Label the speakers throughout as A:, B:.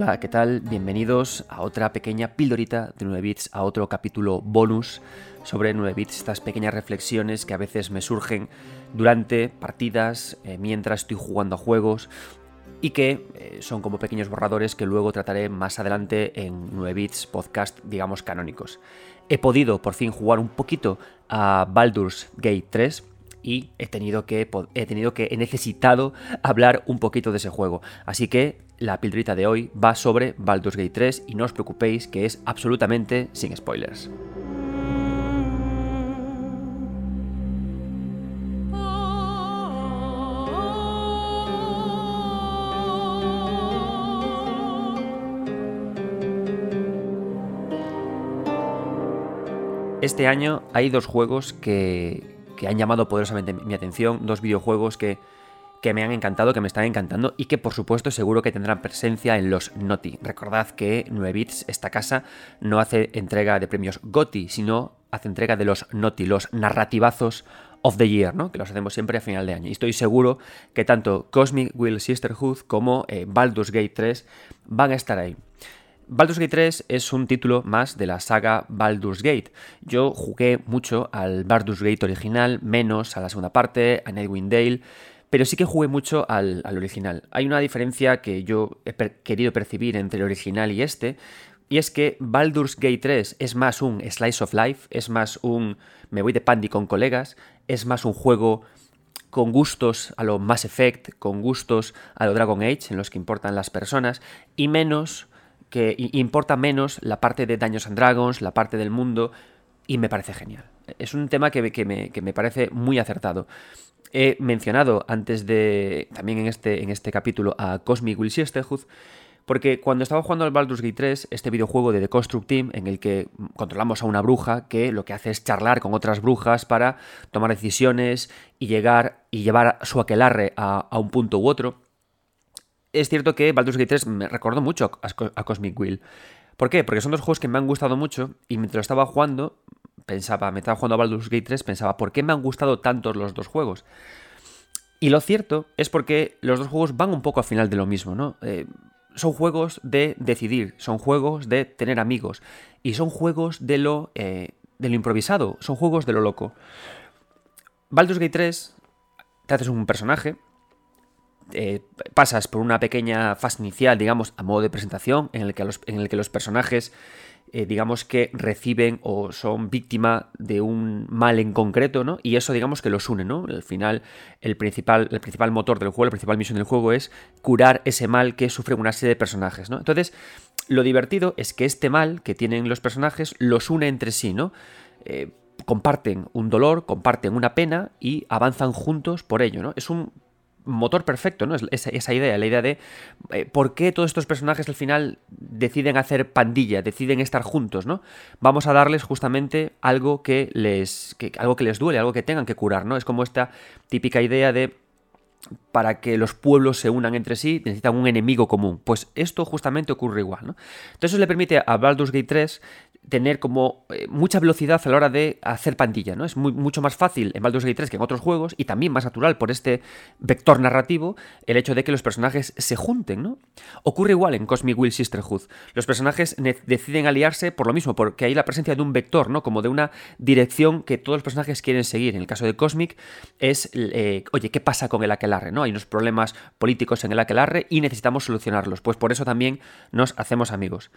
A: Hola, ¿qué tal? Bienvenidos a otra pequeña pildorita de 9 bits, a otro capítulo bonus sobre 9 bits, estas pequeñas reflexiones que a veces me surgen durante partidas, eh, mientras estoy jugando a juegos y que eh, son como pequeños borradores que luego trataré más adelante en 9 bits podcast, digamos, canónicos. He podido por fin jugar un poquito a Baldur's Gate 3 y he tenido que he tenido que he necesitado hablar un poquito de ese juego. Así que la pildrita de hoy va sobre Baldur's Gate 3 y no os preocupéis que es absolutamente sin spoilers. Este año hay dos juegos que, que han llamado poderosamente mi atención, dos videojuegos que, que me han encantado, que me están encantando y que por supuesto seguro que tendrán presencia en los NOTI. Recordad que 9 bits, esta casa, no hace entrega de premios GOTI, sino hace entrega de los NOTI, los narrativazos of the Year, ¿no? que los hacemos siempre a final de año. Y estoy seguro que tanto Cosmic Will Sisterhood como eh, Baldur's Gate 3 van a estar ahí. Baldur's Gate 3 es un título más de la saga Baldur's Gate. Yo jugué mucho al Baldur's Gate original, menos a la segunda parte, a Nightwind Dale, pero sí que jugué mucho al, original. Hay una diferencia que yo he querido percibir entre el original y este, y es que Baldur's Gate 3 es más un slice of life, es más un me voy de pandy con colegas, es más un juego con gustos a lo Mass Effect, con gustos a lo Dragon Age, en los que importan las personas, y menos que importa menos la parte de Daños and Dragons, la parte del mundo, y me parece genial. Es un tema que, me, parece muy acertado. He mencionado antes de, también en este, en este capítulo, a Cosmic Will Sisterhood, porque cuando estaba jugando al Baldur's Gate 3, este videojuego de The Construct Team, en el que controlamos a una bruja que lo que hace es charlar con otras brujas para tomar decisiones y llegar y llevar su aquelarre a un punto u otro, es cierto que Baldur's Gate 3 me recordó mucho a Cosmic Wheel. ¿Por qué? Porque son dos juegos que me han gustado mucho y mientras estaba jugando, pensaba, me estaba jugando a Baldur's Gate 3, pensaba, ¿por qué me han gustado tantos los dos juegos? Y lo cierto es porque los dos juegos van un poco al final de lo mismo, ¿no? Eh, son juegos de decidir, son juegos de tener amigos y son juegos de lo, eh, de lo improvisado, son juegos de lo loco. Baldur's Gate 3, te haces un personaje, eh, pasas por una pequeña fase inicial, digamos, a modo de presentación, en el que los, en el que los personajes, eh, digamos que reciben o son víctima de un mal en concreto, ¿no? Y eso, digamos, que los une, ¿no? Al final, el principal, el principal motor del juego, la principal misión del juego es curar ese mal que sufren una serie de personajes, ¿no? Entonces, lo divertido es que este mal que tienen los personajes los une entre sí, ¿no? Eh, comparten un dolor, comparten una pena y avanzan juntos por ello, ¿no? Es un motor perfecto, ¿no? Es esa, idea, la idea de eh, por qué todos estos personajes al final deciden hacer pandilla, deciden estar juntos, ¿no? Vamos a darles justamente algo que les, algo que les duele, algo que tengan que curar, ¿no? Es como esta típica idea de para que los pueblos se unan entre sí, necesitan un enemigo común. Pues esto justamente ocurre igual, ¿no? Entonces eso le permite a Baldur's Gate 3 tener como eh, mucha velocidad a la hora de hacer pandilla, ¿no? Es mucho más fácil en Baldur's Gate 3 que en otros juegos y también más natural por este vector narrativo el hecho de que los personajes se junten, ¿no? Ocurre igual en Cosmic Will Sisterhood. Los personajes deciden aliarse por lo mismo, porque hay la presencia de un vector, ¿no? Como de una dirección que todos los personajes quieren seguir. En el caso de Cosmic es, eh, oye, ¿qué pasa con el aquelarre, no? Hay unos problemas políticos en el aquelarre y necesitamos solucionarlos. Pues por eso también nos hacemos amigos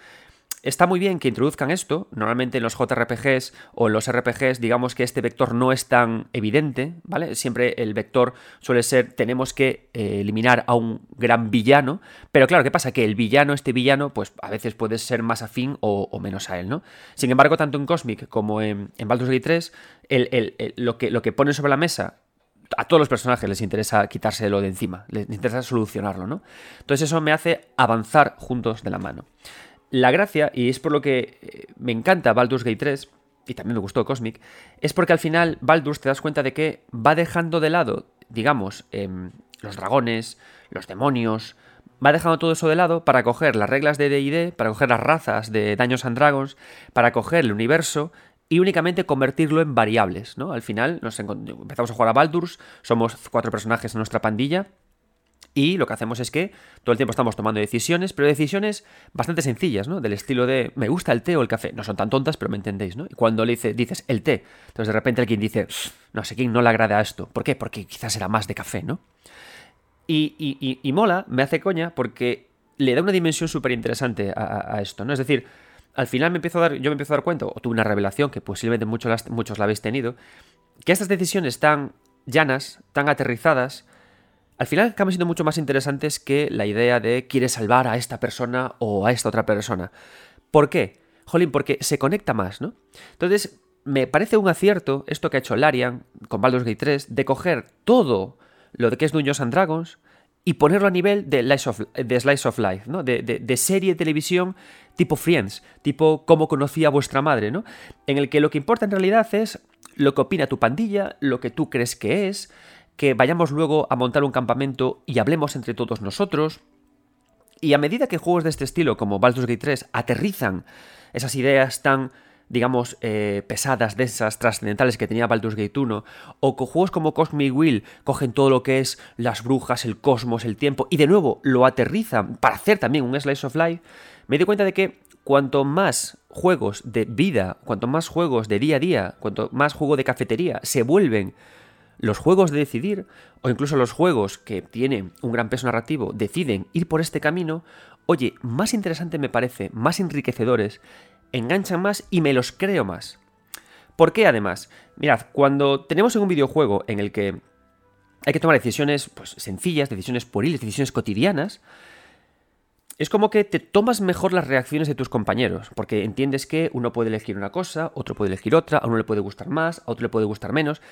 A: está muy bien que introduzcan esto. Normalmente en los JRPGs o en los RPGs, digamos que este vector no es tan evidente, ¿vale? Siempre el vector suele ser tenemos que eh, eliminar a un gran villano. Pero claro, ¿qué pasa? Que el villano, este villano, pues a veces puede ser más afín o, menos a él, ¿no? Sin embargo, tanto en Cosmic como en, en Baldur's Gate 3, lo, que, lo que ponen sobre la mesa a todos los personajes les interesa quitárselo de encima, les interesa solucionarlo, ¿no? Entonces eso me hace avanzar juntos de la mano. La gracia, y es por lo que eh, me encanta Baldur's Gate 3, y también me gustó Cosmic, es porque al final Baldur's te das cuenta de que va dejando de lado, digamos, em, los dragones, los demonios, va dejando todo eso de lado para coger las reglas de DD, para coger las razas de Daños and Dragons, para coger el universo y únicamente convertirlo en variables, ¿no? Al final nos empezamos a jugar a Baldur's, somos cuatro personajes en nuestra pandilla, Y lo que hacemos es que todo el tiempo estamos tomando decisiones, pero decisiones bastante sencillas, ¿no? Del estilo de, me gusta el té o el café. No son tan tontas, pero me entendéis, ¿no? Y cuando le dice, dices el té, entonces de repente alguien dice, no sé quién no le agrada esto. ¿Por qué? Porque quizás era más de café, ¿no? Y, y, y, mola, me hace coña, porque le da una dimensión súper interesante a, esto, ¿no? Es decir, al final me empiezo a dar, yo me empiezo a dar cuenta, o tuve una revelación, que posiblemente muchos, muchos la habéis tenido, que estas decisiones tan llanas, tan aterrizadas, al final acaban siendo mucho más interesantes que la idea de quieres salvar a esta persona o a esta otra persona. ¿Por qué? Jolín, porque se conecta más, ¿no? Entonces, me parece un acierto esto que ha hecho Larian con Baldur's Gate 3 de coger todo lo de que es Dungeons and Dragons y ponerlo a nivel de, Slice of, de Slice of Life, ¿no? De, de, serie de televisión tipo Friends, tipo Cómo conocía a vuestra madre, ¿no? En el que lo que importa en realidad es lo que opina tu pandilla, lo que tú crees que es, que vayamos luego a montar un campamento y hablemos entre todos nosotros. Y a medida que juegos de este estilo, como Baldur's Gate 3, aterrizan esas ideas tan, digamos, eh, pesadas, densas, trascendentales que tenía Baldur's Gate 1, o con juegos como Cosmic Will cogen todo lo que es las brujas, el cosmos, el tiempo, y de nuevo lo aterrizan para hacer también un Slice of Life, me di cuenta de que cuanto más juegos de vida, cuanto más juegos de día a día, cuanto más juego de cafetería se vuelven los juegos de decidir, o incluso los juegos que tienen un gran peso narrativo, deciden ir por este camino, oye, más interesante me parece, más enriquecedores, enganchan más y me los creo más. ¿Por qué además? Mirad, cuando tenemos en un videojuego en el que hay que tomar decisiones pues, sencillas, decisiones pueriles, decisiones cotidianas, es como que te tomas mejor las reacciones de tus compañeros, porque entiendes que uno puede elegir una cosa, otro puede elegir otra, a uno le puede gustar más, a otro le puede gustar menos,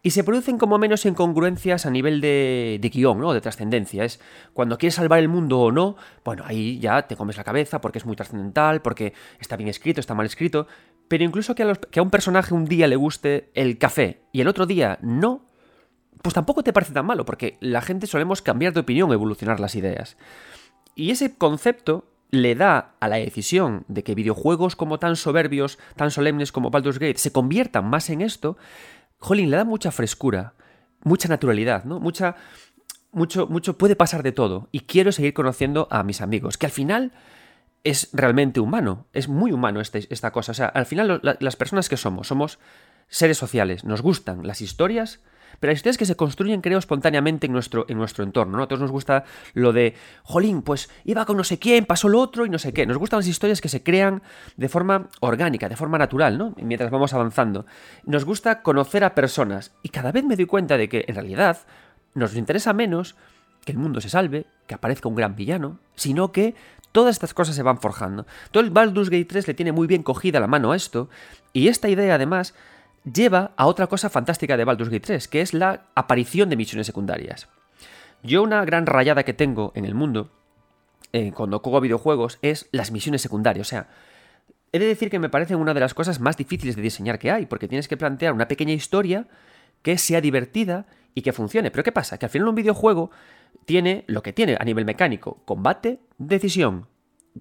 A: y se producen como menos incongruencias a nivel de, de guion, ¿no? De trascendencia. Es cuando quieres salvar el mundo o no, bueno, ahí ya te comes la cabeza porque es muy trascendental, porque está bien escrito, está mal escrito. Pero incluso que a, que a un personaje un día le guste el café y el otro día no, pues tampoco te parece tan malo, porque la gente solemos cambiar de opinión, evolucionar las ideas. Y ese concepto le da a la decisión de que videojuegos como tan soberbios, tan solemnes como Baldur's Gate se conviertan más en esto, jolín, le da mucha frescura, mucha naturalidad, ¿no? Mucha, mucho, mucho, puede pasar de todo. Y quiero seguir conociendo a mis amigos, que al final es realmente humano, es muy humano este, esta cosa. O sea, al final las personas que somos, somos seres sociales, nos gustan las historias, pero hay historias que se construyen, creo, espontáneamente en nuestro, en nuestro entorno, ¿no? A todos nos gusta lo de, jolín, pues iba con no sé quién, pasó lo otro y no sé qué. Nos gustan las historias que se crean de forma orgánica, de forma natural, ¿no? Mientras vamos avanzando. Nos gusta conocer a personas y cada vez me doy cuenta de que, en realidad, nos interesa menos que el mundo se salve, que aparezca un gran villano, sino que todas estas cosas se van forjando. Todo el Baldur's Gate 3 le tiene muy bien cogida la mano a esto, y esta idea además lleva a otra cosa fantástica de Baldur's Gate 3, que es la aparición de misiones secundarias. Yo una gran rayada que tengo en el mundo, eh, cuando juego videojuegos, es las misiones secundarias. O sea, he de decir que me parecen una de las cosas más difíciles de diseñar que hay, porque tienes que plantear una pequeña historia que sea divertida y que funcione. Pero ¿qué pasa? Que al final un videojuego tiene lo que tiene a nivel mecánico, combate, decisión,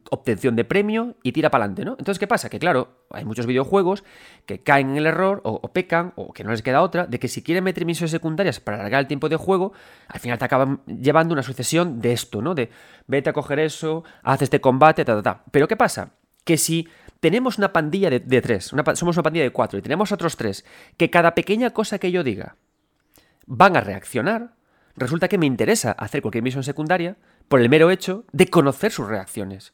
A: obtención de premio y tira para adelante, ¿no? Entonces, ¿qué pasa? Que claro, hay muchos videojuegos que caen en el error o, pecan o que no les queda otra de que si quieren meter misiones secundarias para alargar el tiempo de juego, al final te acaban llevando una sucesión de esto, ¿no? De vete a coger eso, haz este combate, ta, ta, ta. Pero ¿qué pasa? Que si tenemos una pandilla de, tres, somos una pandilla de cuatro y tenemos otros tres, que cada pequeña cosa que yo diga van a reaccionar, resulta que me interesa hacer cualquier misión secundaria por el mero hecho de conocer sus reacciones.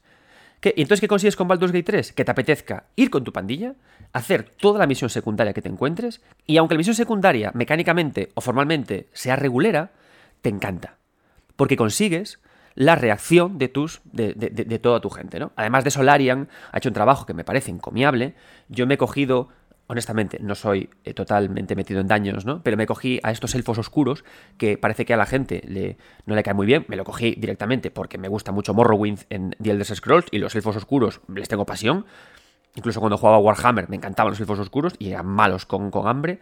A: ¿Y entonces qué consigues con Baldur's Gate 3? Que te apetezca ir con tu pandilla, hacer toda la misión secundaria que te encuentres, y aunque la misión secundaria mecánicamente o formalmente sea regulera, te encanta. Porque consigues la reacción de tus de, de, toda tu gente, ¿no? Además de Solarian ha hecho un trabajo que me parece encomiable. Yo me he cogido honestamente, no soy eh, totalmente metido en daños, ¿no? Pero me cogí a estos elfos oscuros que parece que a la gente le, no le cae muy bien. Me lo cogí directamente porque me gusta mucho Morrowind en The Elder Scrolls y los elfos oscuros les tengo pasión. Incluso cuando jugaba Warhammer me encantaban los elfos oscuros y eran malos con, con hambre.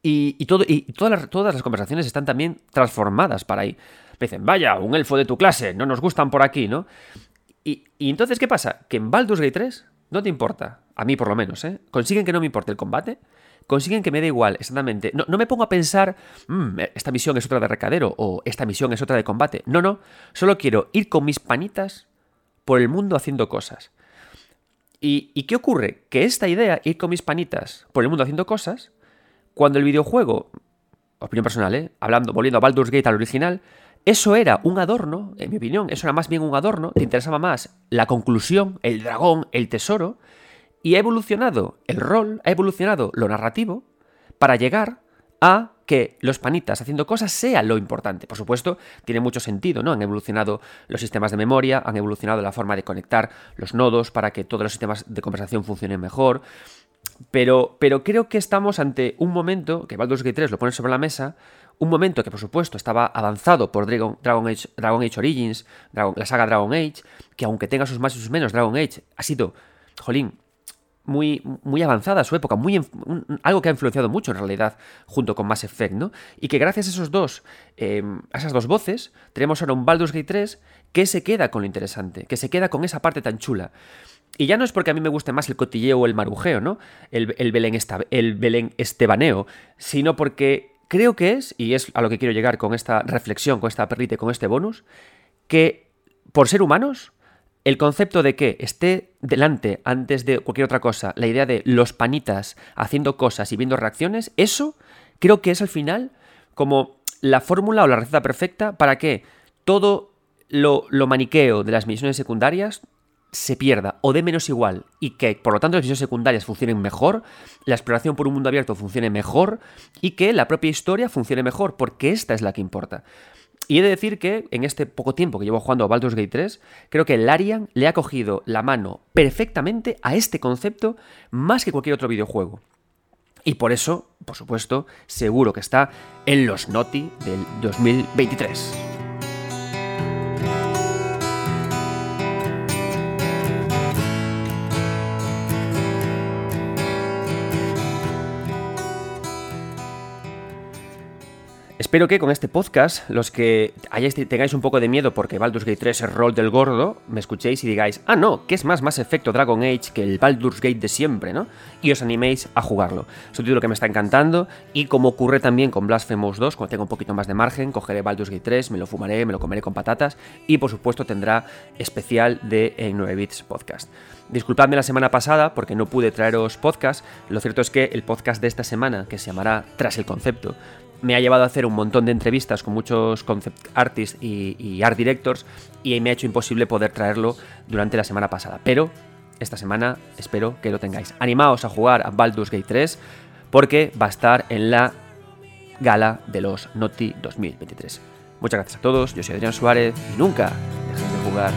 A: Y, todo, y todas, las, todas las conversaciones están también transformadas para ahí. Me dicen, vaya, un elfo de tu clase, no nos gustan por aquí, ¿no? Y, y entonces, ¿qué pasa? Que en Baldur's Gate 3 no te importa a mí por lo menos, ¿eh? consiguen que no me importe el combate, consiguen que me dé igual, exactamente. No, me pongo a pensar, mm, esta misión es otra de recadero o esta misión es otra de combate. No, no, solo quiero ir con mis panitas por el mundo haciendo cosas. ¿Y, ¿Y, qué ocurre? Que esta idea, ir con mis panitas por el mundo haciendo cosas, cuando el videojuego, opinión personal, ¿eh? Hablando, volviendo a Baldur's Gate al original, eso era un adorno, en mi opinión, eso era más bien un adorno, te interesaba más la conclusión, el dragón, el tesoro, y ha evolucionado el rol, ha evolucionado lo narrativo para llegar a que los panitas haciendo cosas sea lo importante. Por supuesto, tiene mucho sentido, ¿no? Han evolucionado los sistemas de memoria, han evolucionado la forma de conectar los nodos para que todos los sistemas de conversación funcionen mejor. Pero, pero creo que estamos ante un momento, que Baldur's Gate 3 lo pone sobre la mesa, un momento que por supuesto estaba avanzado por Dragon, Age, Dragon Age, Origins, la saga Dragon Age, que aunque tenga sus más y sus menos, Dragon Age ha sido, jolín, muy, muy avanzada a su época, muy, algo que ha influenciado mucho en realidad junto con Mass Effect, ¿no? Y que gracias a esos dos, em, a esas dos voces, tenemos ahora un Baldur's Gate 3 que se queda con lo interesante, que se queda con esa parte tan chula. Y ya no es porque a mí me guste más el cotilleo o el marujeo, ¿no? El, el, Belén, el Belén estebaneo, sino porque creo que es, y es a lo que quiero llegar con esta reflexión, con esta perrita con este bonus, que por ser humanos el concepto de que esté delante, antes de cualquier otra cosa, la idea de los panitas haciendo cosas y viendo reacciones, eso creo que es al final como la fórmula o la receta perfecta para que todo lo, maniqueo de las misiones secundarias se pierda o de menos igual y que por lo tanto las misiones secundarias funcionen mejor, la exploración por un mundo abierto funcione mejor y que la propia historia funcione mejor, porque esta es la que importa. Y he de decir que en este poco tiempo que llevo jugando a Baldur's Gate 3, creo que Larian le ha cogido la mano perfectamente a este concepto más que cualquier otro videojuego. Y por eso, por supuesto, seguro que está en los Noti del 2023. Espero que con este podcast, los que hayáis, tengáis un poco de miedo porque Baldur's Gate 3 es rol del gordo, me escuchéis y digáis, ah, no, que es más más efecto Dragon Age que el Baldur's Gate de siempre, ¿no? Y os animéis a jugarlo. Es un título que me está encantando y como ocurre también con Blasphemous 2, cuando tengo un poquito más de margen, cogeré Baldur's Gate 3, me lo fumaré, me lo comeré con patatas y por supuesto tendrá especial de 9 Bits Podcast. Disculpadme la semana pasada porque no pude traeros podcast. Lo cierto es que el podcast de esta semana, que se llamará Tras el Concepto, me ha llevado a hacer un montón de entrevistas con muchos concept artists y, art directors y me ha hecho imposible poder traerlo durante la semana pasada. Pero esta semana espero que lo tengáis. Animaos a jugar a Baldur's Gate 3 porque va a estar en la gala de los Noti 2023. Muchas gracias a todos, yo soy Adrián Suárez y nunca dejéis de jugar.